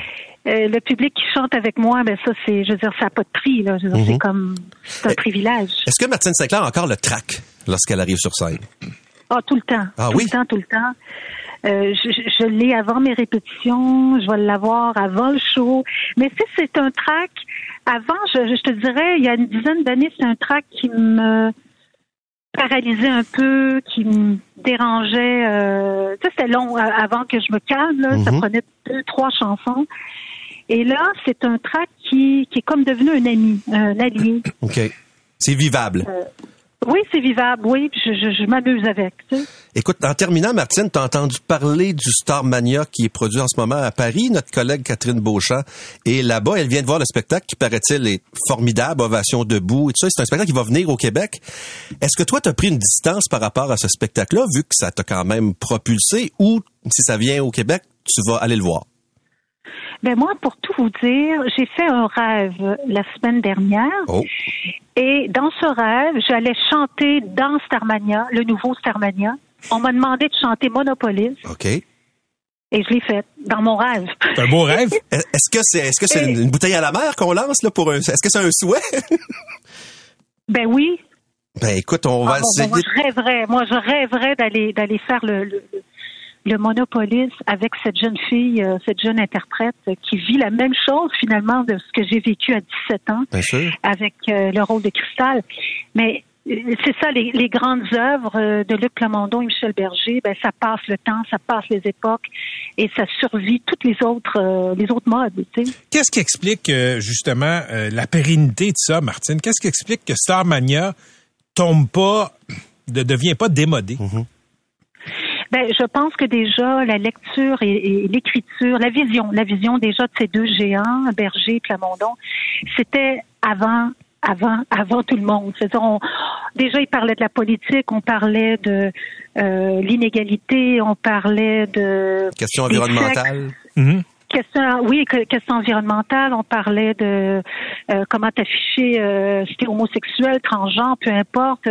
euh, le public qui chante avec moi, ben ça, c'est, je veux dire, ça n'a pas de prix. Là. Je veux dire, Mhm. c'est comme, c'est un privilège. Est-ce que Martine Sinclair a encore le trac lorsqu'elle arrive sur scène? Ah, tout le temps. Ah tout oui? le temps, tout le temps. Euh, je je- je l'ai avant mes répétitions, je vais l'avoir avant le show. Mais sais, c'est un track. Avant, je, je te dirais, il y a une dizaine d'années, c'est un track qui me paralysait un peu, qui me dérangeait. Euh, tu sais, c'était long euh, avant que je me calme. Là. Ça Mhm. prenait deux, trois chansons. Et là, c'est un track qui, qui est comme devenu un ami, un allié. OK. C'est vivable. Oui, c'est vivable. Oui, je, je, m'amuse avec. Tu. Écoute, en terminant, Martine, t'as entendu parler du Starmania qui est produit en ce moment à Paris. Notre collègue Catherine Beauchamp est là-bas. Elle vient de voir le spectacle qui, paraît-il, est formidable, ovation debout et tout ça. C'est un spectacle qui va venir au Québec. Est-ce que toi, t'as pris une distance par rapport à ce spectacle-là, vu que ça t'a quand même propulsé, ou si ça vient au Québec, tu vas aller le voir? Ben moi, pour tout vous dire, j'ai fait un rêve la semaine dernière. Oh. Et dans ce rêve, j'allais chanter dans Starmania, le nouveau Starmania. On m'a demandé de chanter Monopolis OK. et je l'ai fait dans mon rêve. C'est un beau rêve. *laughs* Est-ce que c'est est-ce que c'est une, bouteille à la mer qu'on lance là pour un est-ce que c'est un souhait? *laughs* Ben oui. Ben écoute, on va Ah, bon, essayer. bon, moi, je rêverais, moi, je rêverais d'aller d'aller faire le, le, le Monopolis avec cette jeune fille, euh, cette jeune interprète euh, qui vit la même chose finalement de ce que j'ai vécu à 17 ans. Bien sûr. avec euh, le rôle de Cristal. Mais c'est ça, les, les grandes œuvres de Luc Plamondon et Michel Berger, ben, ça passe le temps, ça passe les époques et ça survit toutes les autres, euh, les autres modes. Tu sais. Qu'est-ce qui explique euh, justement euh, la pérennité de ça, Martine? Qu'est-ce qui explique que Starmania tombe pas, ne devient pas démodé? Ben, je pense que déjà la lecture et, et l'écriture, la vision, la vision déjà de ces deux géants, Berger et Plamondon, c'était avant avant, avant tout le monde. C'est-à-dire, on- déjà, ils parlaient de la politique, on parlait de euh, l'inégalité, on parlait de Question environnementale. Mhm. Question, oui, que- question environnementale. On parlait de euh, comment t'afficher euh, si t'es homosexuel, transgenre, peu importe.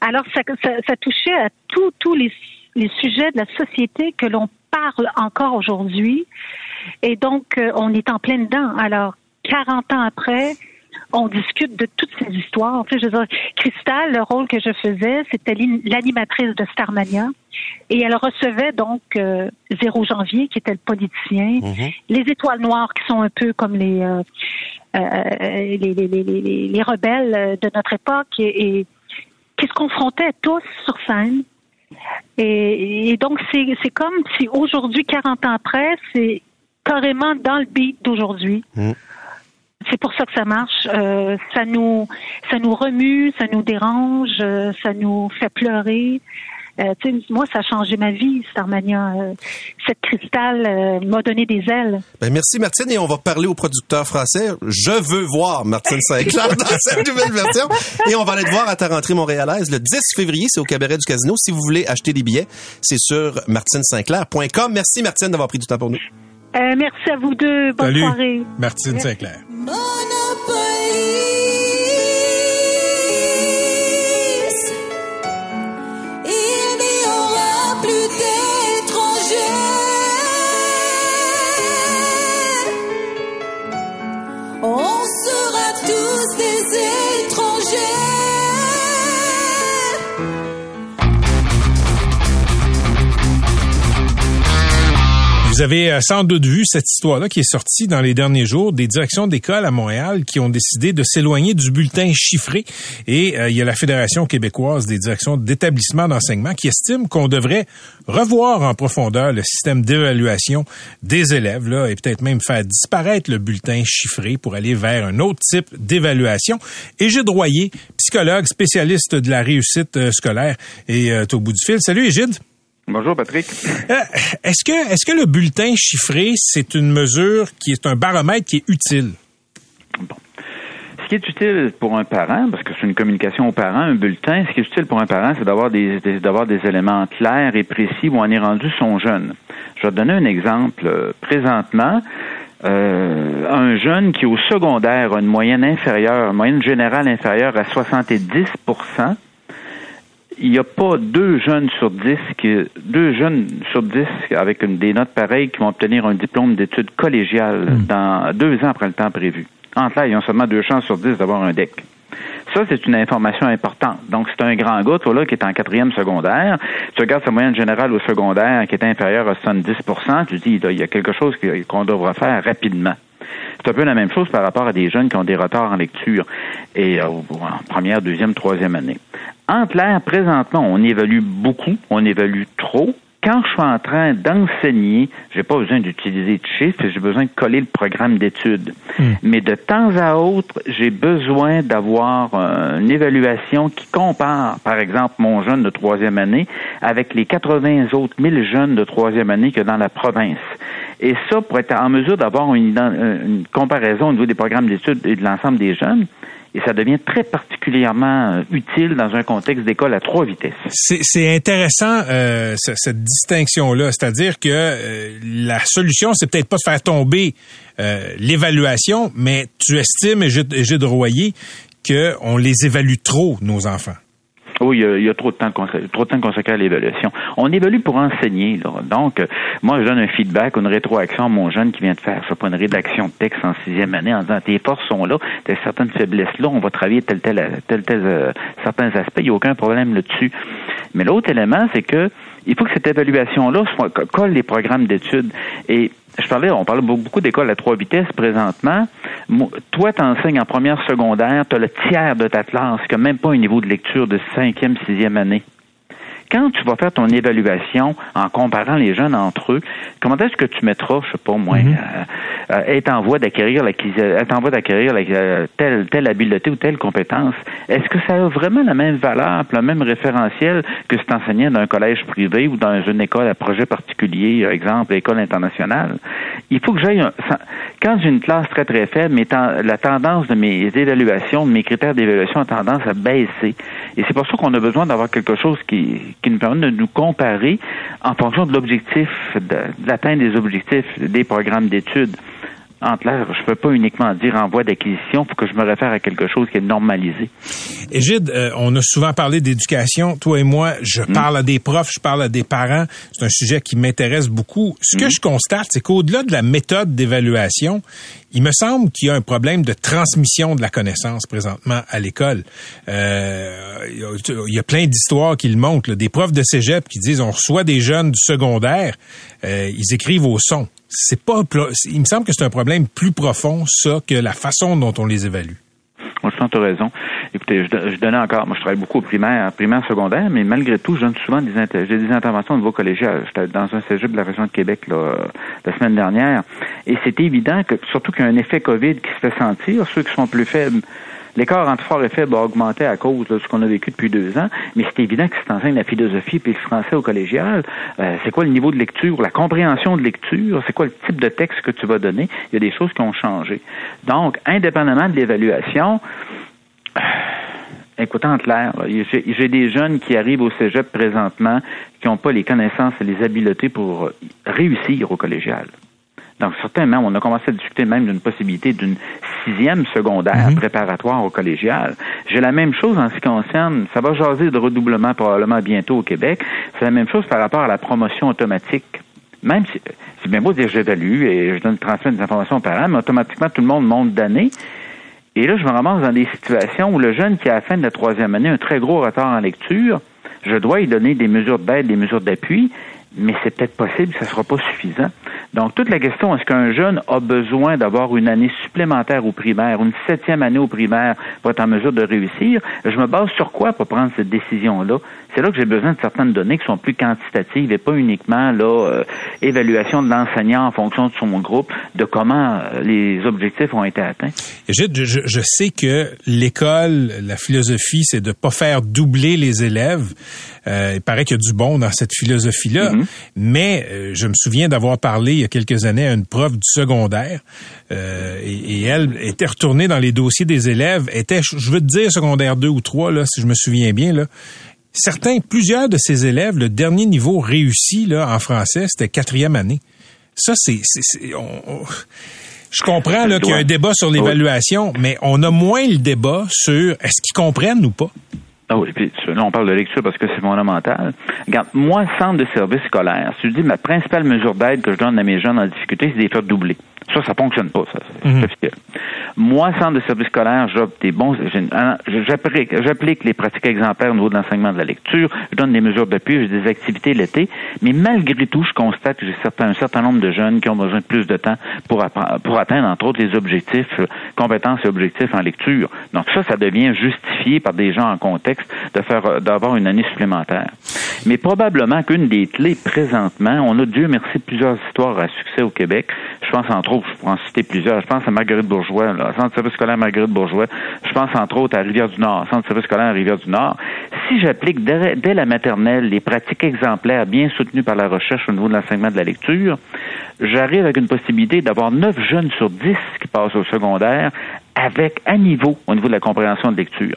Alors, ça, ça, ça touchait à tous tous les, les sujets de la société que l'on parle encore aujourd'hui. Et donc, euh, on est en plein dedans. Alors, 40 ans après, on discute de toutes ces histoires. Tu sais, je veux dire, Cristal, le rôle que je faisais, c'était l'animatrice de Starmania. Et elle recevait donc euh, Zéro Janvier, qui était le politicien, les étoiles noires, qui sont un peu comme les, euh, euh, les, les, les, les, les rebelles de notre époque, et, et qui se confrontaient tous sur scène. Et, et donc, c'est c'est comme si aujourd'hui, 40 ans après, c'est carrément dans le beat d'aujourd'hui. Mm. C'est pour ça que ça marche. Euh, ça nous, ça nous remue, ça nous dérange, euh, ça nous fait pleurer. Euh, moi, ça a changé ma vie, Starmania. Euh, cette cristal euh, m'a donné des ailes. Ben merci Martine et on va parler aux producteurs français. Je veux voir Martine Sinclair dans cette nouvelle version et on va aller te voir à ta rentrée montréalaise le 10 février, c'est au cabaret du Casino. Si vous voulez acheter des billets, c'est sur martinesinclair.com. Merci Martine d'avoir pris du temps pour nous. Euh, merci à vous deux. Bonne Salut, soirée. Martine Sinclair. Monopolis, Vous avez euh, sans doute vu cette histoire-là qui est sortie dans les derniers jours des directions d'école à Montréal qui ont décidé de s'éloigner du bulletin chiffré. Et euh, il y a la Fédération québécoise des directions d'établissements d'enseignement qui estime qu'on devrait revoir en profondeur le système d'évaluation des élèves là, et peut-être même faire disparaître le bulletin chiffré pour aller vers un autre type d'évaluation. Et Royer, psychologue, spécialiste de la réussite euh, scolaire, est au bout du fil. Salut Égide. Bonjour Patrick. Euh, est-ce que est-ce que le bulletin chiffré c'est une mesure qui est un baromètre qui est utile? Bon. Ce qui est utile pour un parent, parce que c'est une communication aux parents, un bulletin, ce qui est utile pour un parent, c'est d'avoir des, d'avoir des éléments clairs et précis où on est rendu son jeune. Je vais te donner un exemple. Présentement, euh, un jeune qui au secondaire a une moyenne inférieure, une moyenne générale inférieure à 70 il n'y a pas deux jeunes sur dix qui, deux jeunes sur dix avec une, des notes pareilles qui vont obtenir un diplôme d'études collégiales hmm. dans deux ans après le temps prévu. Entre là, ils ont seulement deux chances sur dix d'avoir un DEC. Ça, c'est une information importante. Donc, c'est un grand gars, toi, là, qui est en quatrième secondaire. Tu regardes sa moyenne générale au secondaire qui est inférieure à 70% tu dis, il y a quelque chose qu'on devra faire rapidement. C'est un peu la même chose par rapport à des jeunes qui ont des retards en lecture et euh, en première, deuxième, troisième année. En clair, présentement, on évalue beaucoup, on évalue trop. Quand je suis en train d'enseigner, j'ai pas besoin d'utiliser de chiffres, j'ai besoin de coller le programme d'études. Hmm. Mais de temps à autre, j'ai besoin d'avoir une évaluation qui compare, par exemple, mon jeune de troisième année avec les 80 autres 1000 jeunes de troisième année que dans la province. Et ça, pour être en mesure d'avoir une, une comparaison au niveau des programmes d'études et de l'ensemble des jeunes, et ça devient très particulièrement euh, utile dans un contexte d'école à trois vitesses. C'est intéressant euh, cette distinction-là, c'est-à-dire que euh, la solution, c'est peut-être pas de faire tomber euh, l'évaluation, mais tu estimes, Gilles Royer, qu'on les évalue trop, nos enfants. Oui, il y, a, trop de temps trop de temps consacré à l'évaluation. On évalue pour enseigner. Donc, euh, moi, je donne un feedback, une rétroaction à mon jeune qui vient de faire, ça pas une rédaction de texte en sixième année en disant tes forces sont là, tes certaines faiblesses là, on va travailler tel tel tel tel euh, certains aspects, il n'y a aucun problème là-dessus. Mais l'autre élément, c'est que il faut que cette évaluation-là colle les programmes d'études. Et je parlais, on parle beaucoup d'écoles à trois vitesses présentement. Toi, tu enseignes en première secondaire, tu as le tiers de ta classe qui n'a même pas un niveau de lecture de cinquième, sixième année quand tu vas faire ton évaluation en comparant les jeunes entre eux, comment est-ce que tu mettras, je sais pas moi, mm être en voie d'acquérir être en voie d'acquérir telle telle habileté ou telle compétence? Est-ce que ça a vraiment la même valeur, le même référentiel que cet enseignant dans un collège privé ou dans une école à projet particulier, exemple école internationale? Il faut que j'aille quand j'ai une classe très très faible, mais la tendance de mes évaluations, de mes critères d'évaluation a tendance à baisser. Et c'est pour ça qu'on a besoin d'avoir quelque chose qui qui nous permet de nous comparer en fonction de l'objectif, de, l'atteinte des objectifs des programmes d'études. En clair, je peux pas uniquement dire en voie d'acquisition, faut que je me réfère à quelque chose qui est normalisé. Égide, euh, on a souvent parlé d'éducation. Toi et moi, je hmm. parle à des profs, je parle à des parents. C'est un sujet qui m'intéresse beaucoup. Ce que hmm. je constate, c'est qu'au-delà de la méthode d'évaluation, il me semble qu'il y a un problème de transmission de la connaissance présentement à l'école. Euh, il y a plein d'histoires qui le montrent. Des profs de cégep qui disent on reçoit des jeunes du secondaire, euh, ils écrivent au son c'est pas, il me semble que c'est un problème plus profond, ça, que la façon dont on les évalue. Moi, je sens tu as raison. Écoutez, je, donnais encore, moi, je travaille beaucoup au primaire, primaire, secondaire, mais malgré tout, je donne souvent des, j'ai des interventions au niveau collégial. J'étais dans un cégep de la région de Québec, là, la semaine dernière. Et c'est évident que, surtout qu'il y a un effet COVID qui se fait sentir, ceux qui sont plus faibles, L'écart entre fort et faible a augmenté à cause de ce qu'on a vécu depuis deux ans, mais c'est évident que si tu enseignes la philosophie puis le français au collégial, euh, c'est quoi le niveau de lecture, la compréhension de lecture, c'est quoi le type de texte que tu vas donner? Il y a des choses qui ont changé. Donc, indépendamment de l'évaluation, euh, écoute, en clair, j'ai des jeunes qui arrivent au cégep présentement qui n'ont pas les connaissances et les habiletés pour réussir au collégial. Donc, certainement, on a commencé à discuter même d'une possibilité d'une sixième secondaire mhm. préparatoire au collégial. J'ai la même chose en ce qui concerne, ça va jaser de redoublement probablement bientôt au Québec, c'est la même chose par rapport à la promotion automatique. Même si, c'est bien beau dire j'évalue et je donne transmettre des informations aux parents, mais automatiquement tout le monde monte d'année. Et là, je me ramasse dans des situations où le jeune qui a à la fin de la troisième année un très gros retard en lecture, je dois lui donner des mesures d'aide, des mesures d'appui, mais c'est peut-être possible, ça ne sera pas suffisant. Donc, toute la question, est-ce qu'un jeune a besoin d'avoir une année supplémentaire au primaire, une septième année au primaire pour être en mesure de réussir? Je me base sur quoi pour prendre cette décision-là? C'est là que j'ai besoin de certaines données qui sont plus quantitatives et pas uniquement là euh, évaluation de l'enseignant en fonction de son groupe, de comment euh, les objectifs ont été atteints. Je, je, je sais que l'école, la philosophie, c'est de pas faire doubler les élèves. Euh, il paraît qu'il y a du bon dans cette philosophie-là, Mm-hmm. mais euh, je me souviens d'avoir parlé il y a quelques années à une prof du secondaire euh, et, et elle était retournée dans les dossiers des élèves, était, je veux te dire, secondaire 2 ou 3, là, si je me souviens bien, là, certains, plusieurs de ces élèves, le dernier niveau réussi là, en français, c'était quatrième année. Ça, c'est... je comprends qu'il y a un débat sur l'évaluation, mais on a moins le débat sur est-ce qu'ils comprennent ou pas. Ah oui, puis là, on parle de lecture parce que c'est fondamental. Regarde, moi, centre de service scolaire, si je dis ma principale mesure d'aide que je donne à mes jeunes en difficulté, c'est de les faire doubler. Ça, ça fonctionne pas, ça. C'est officiel. Moi, centre de service scolaire, des bons, j'applique, les pratiques exemplaires au niveau de l'enseignement de la lecture, je donne des mesures d'appui, j'ai des activités l'été, mais malgré tout, je constate que j'ai un certain nombre de jeunes qui ont besoin de plus de temps pour, pour atteindre, entre autres, les objectifs, euh, compétences et objectifs en lecture. Donc ça, ça devient justifié par des gens en contexte de faire, euh, d'avoir une année supplémentaire. Mais probablement qu'une des clés présentement, on a Dieu merci plusieurs histoires à succès au Québec. Je pense entre je pourrais en citer plusieurs. Je pense à Marguerite Bourgeois, là, Centre de service scolaire Marguerite Bourgeois. Je pense entre autres à Rivière-du-Nord, Centre de service scolaire à Rivière-du-Nord. Si j'applique dès, dès la maternelle les pratiques exemplaires bien soutenues par la recherche au niveau de l'enseignement de la lecture, j'arrive avec une possibilité d'avoir 9 jeunes sur 10 qui passent au secondaire avec à niveau au niveau de la compréhension de lecture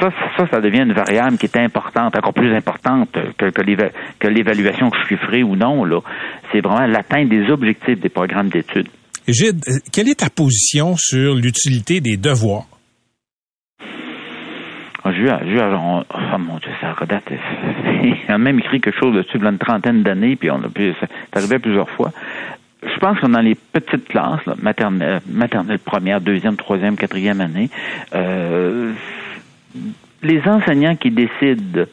ça, ça, ça devient une variable qui est importante, encore plus importante que, que l'éva- que l'évaluation que je ferai ou non. Là, c'est vraiment l'atteinte des objectifs des programmes d'études. Gide, euh, quelle est ta position sur l'utilité des devoirs? Ah, J'ai on- oh mon Dieu, ça redate. *laughs* Il a même écrit quelque chose dessus il y a une trentaine d'années, puis on a pu, ça- c'est arrivé plusieurs fois. Je pense que dans les petites classes, là, maternelle, maternelle première, deuxième, troisième, quatrième année, euh, les enseignants qui décident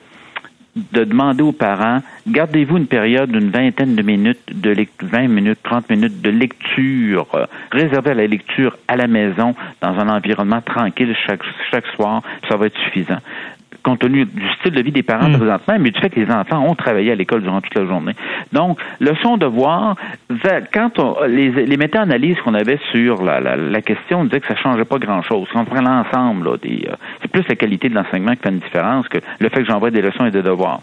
de demander aux parents, gardez-vous une période d'une vingtaine de minutes, de lec- 20 minutes, 30 minutes de lecture, euh, réservée à la lecture à la maison, dans un environnement tranquille chaque, chaque soir, ça va être suffisant. Compte tenu du style de vie des parents présentement, mais du fait que les enfants ont travaillé à l'école durant toute la journée. Donc, leçon de voir, quand on, les, les méta-analyses qu'on avait sur la, la, la question, on disait que ça changeait pas grand-chose. Quand on prend l'ensemble, euh, c'est plus la qualité de l'enseignement qui fait une différence que le fait que j'envoie des leçons et des devoirs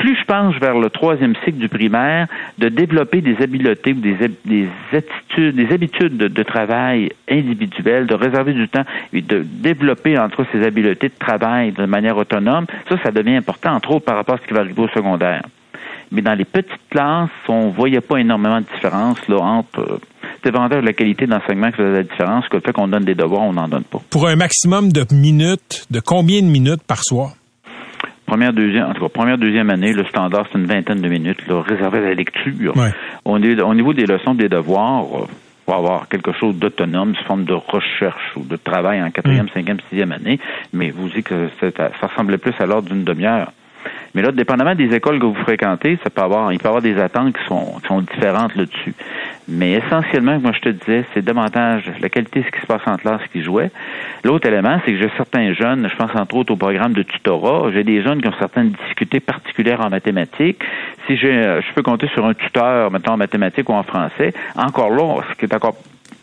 plus je penche vers le troisième cycle du primaire, de développer des habiletés ou des, des attitudes, des habitudes de, de travail individuelles, de réserver du temps et de développer entre ces habiletés de travail de manière autonome, ça, ça devient important, entre autres par rapport à ce qui va arriver au secondaire. Mais dans les petites classes, on voyait pas énormément de différence là, entre euh, c'était davantage la qualité de l'enseignement qui faisait la différence que le fait qu'on donne des devoirs, on n'en donne pas. Pour un maximum de minutes, de combien de minutes par soir? Première, deuxième, en tout cas, première, deuxième année, le standard, c'est une vingtaine de minutes, là, réservé à la lecture. Ouais. Au, niveau, au niveau des leçons, des devoirs, euh, faut avoir quelque chose d'autonome, sous forme de recherche ou de travail en quatrième, cinquième, sixième année, mais vous dites que ça ressemblait plus à l'ordre d'une demi-heure. Mais là, dépendamment des écoles que vous fréquentez, ça peut avoir, il peut y avoir des attentes qui sont, qui sont différentes là-dessus. Mais essentiellement, moi je te disais, c'est davantage la qualité de ce qui se passe en classe qui jouait. L'autre élément, c'est que j'ai certains jeunes, je pense entre autres au programme de tutorat, j'ai des jeunes qui ont certaines difficultés particulières en mathématiques. Si euh, je peux compter sur un tuteur, maintenant en mathématiques ou en français, encore là, ce qui est encore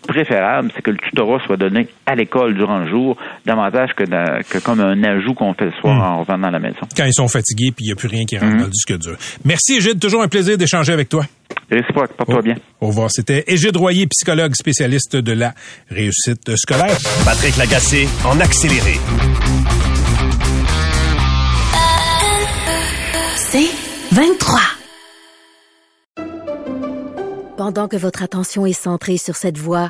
préférable, c'est que le tutorat soit donné à l'école durant le jour, davantage que, que comme un ajout qu'on fait le soir en revenant à la maison. Quand ils sont fatigués puis il n'y a plus rien qui rentre Mhm. dans le disque dur. Merci, Égide. Toujours un plaisir d'échanger avec toi. Réciproque, porte-toi bien. Au revoir. C'était Égide Royer, psychologue spécialiste de la réussite scolaire. Patrick Lagacé en accéléré. C'est 23. Pendant que votre attention est centrée sur cette voix